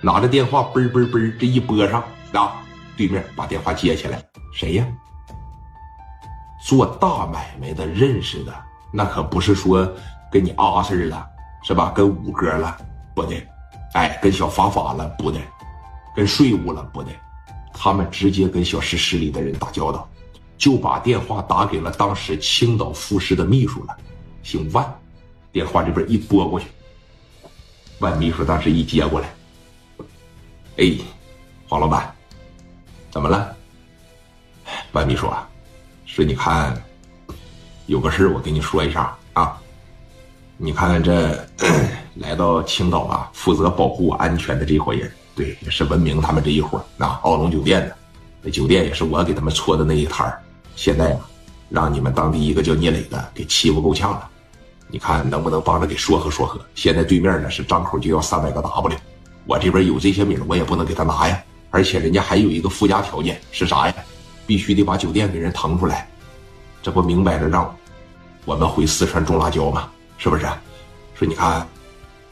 拿着电话嘣嘣嘣这一拨上啊，对面把电话接起来，谁呀？做大买卖的认识的，那可不是说跟你阿 Sir 了，是吧？跟五哥了，不对，哎，跟小法法了，不对，跟税务了，不对，他们直接跟小石市里的人打交道，就把电话打给了当时青岛副市的秘书了，姓万，电话这边一拨过去，万秘书当时一接过来，哎，黄老板，怎么了？万秘书啊。说你看，有个事我跟你说一下啊。你看这来到青岛啊，负责保护安全的这伙人，对，也是文明他们这一伙那。奥龙酒店的，那酒店也是我给他们搓的那一摊儿。现在啊，让你们当地一个叫聂磊的给欺负够呛了。你看能不能帮着给说和说和？现在对面呢是张口就要三百个 W，我这边有这些名，我也不能给他拿呀。而且人家还有一个附加条件是啥呀？必须得把酒店给人腾出来，这不明摆着让我们回四川种辣椒吗？是不是？说你看，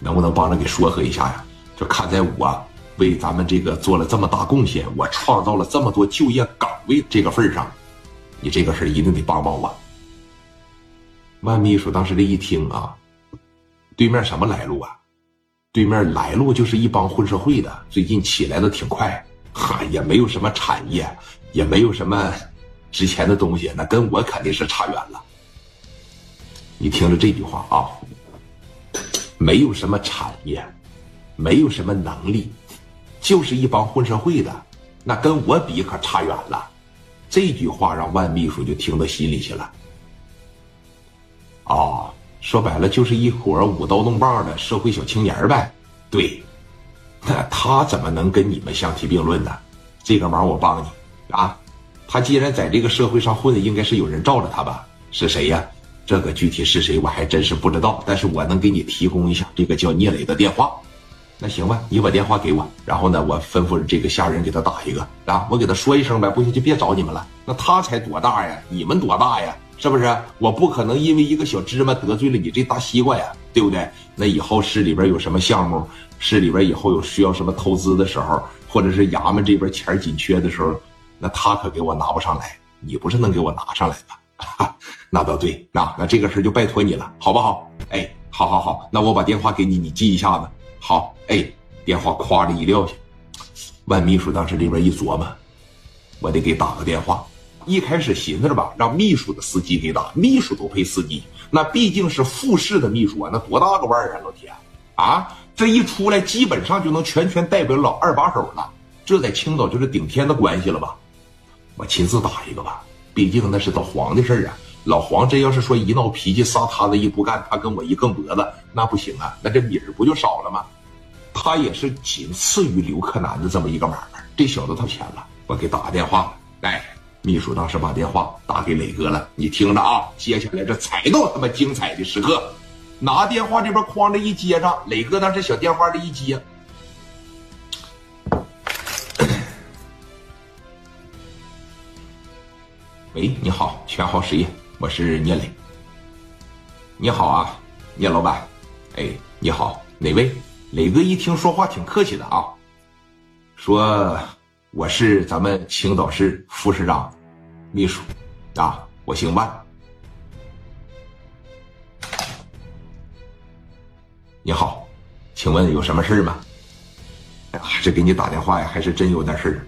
能不能帮着给说和一下呀？就看在我为咱们这个做了这么大贡献，我创造了这么多就业岗位这个份上，你这个事一定得帮帮我。万秘书当时这一听啊，对面什么来路啊？对面来路就是一帮混社会的，最近起来的挺快，哈，也没有什么产业。也没有什么值钱的东西，那跟我肯定是差远了。你听着这句话啊，没有什么产业，没有什么能力，就是一帮混社会的，那跟我比可差远了。这句话让万秘书就听到心里去了。啊，说白了就是一伙舞刀弄棒的社会小青年呗。对，那他怎么能跟你们相提并论呢？这个忙我帮你。啊，他既然在这个社会上混，应该是有人罩着他吧？是谁呀？这个具体是谁，我还真是不知道。但是我能给你提供一下这个叫聂磊的电话。那行吧，你把电话给我，然后呢，我吩咐这个下人给他打一个啊，我给他说一声呗。不行就别找你们了。那他才多大呀？你们多大呀？是不是？我不可能因为一个小芝麻得罪了你这大西瓜呀，对不对？那以后市里边有什么项目，市里边以后有需要什么投资的时候，或者是衙门这边钱紧缺的时候。那他可给我拿不上来，你不是能给我拿上来吗？那倒对，那那这个事就拜托你了，好不好？哎，好好好，那我把电话给你，你记一下子。好，哎，电话夸的一撂下，万秘书当时里边一琢磨，我得给打个电话。一开始寻思着吧，让秘书的司机给打，秘书都配司机，那毕竟是副市的秘书啊，那多大个腕儿啊，老铁啊！这一出来，基本上就能全权代表老二把手了，这在青岛就是顶天的关系了吧？我亲自打一个吧，毕竟那是老黄的事儿啊。老黄这要是说一闹脾气撒他子一不干，他跟我一梗脖子，那不行啊，那这米儿不就少了吗？他也是仅次于刘克南的这么一个买卖，这小子他偏了。我给打个电话，来，秘书当时把电话打给磊哥了，你听着啊，接下来这才到他妈精彩的时刻，拿电话这边哐的一接上，磊哥当时小电话这一接。喂，你好，全号实业，我是聂磊。你好啊，聂老板。哎，你好，哪位？磊哥一听说话挺客气的啊，说我是咱们青岛市副市长秘书啊，我姓万。你好，请问有什么事吗？哎呀，这给你打电话呀，还是真有点事儿，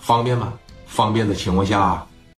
方便吗？方便的情况下。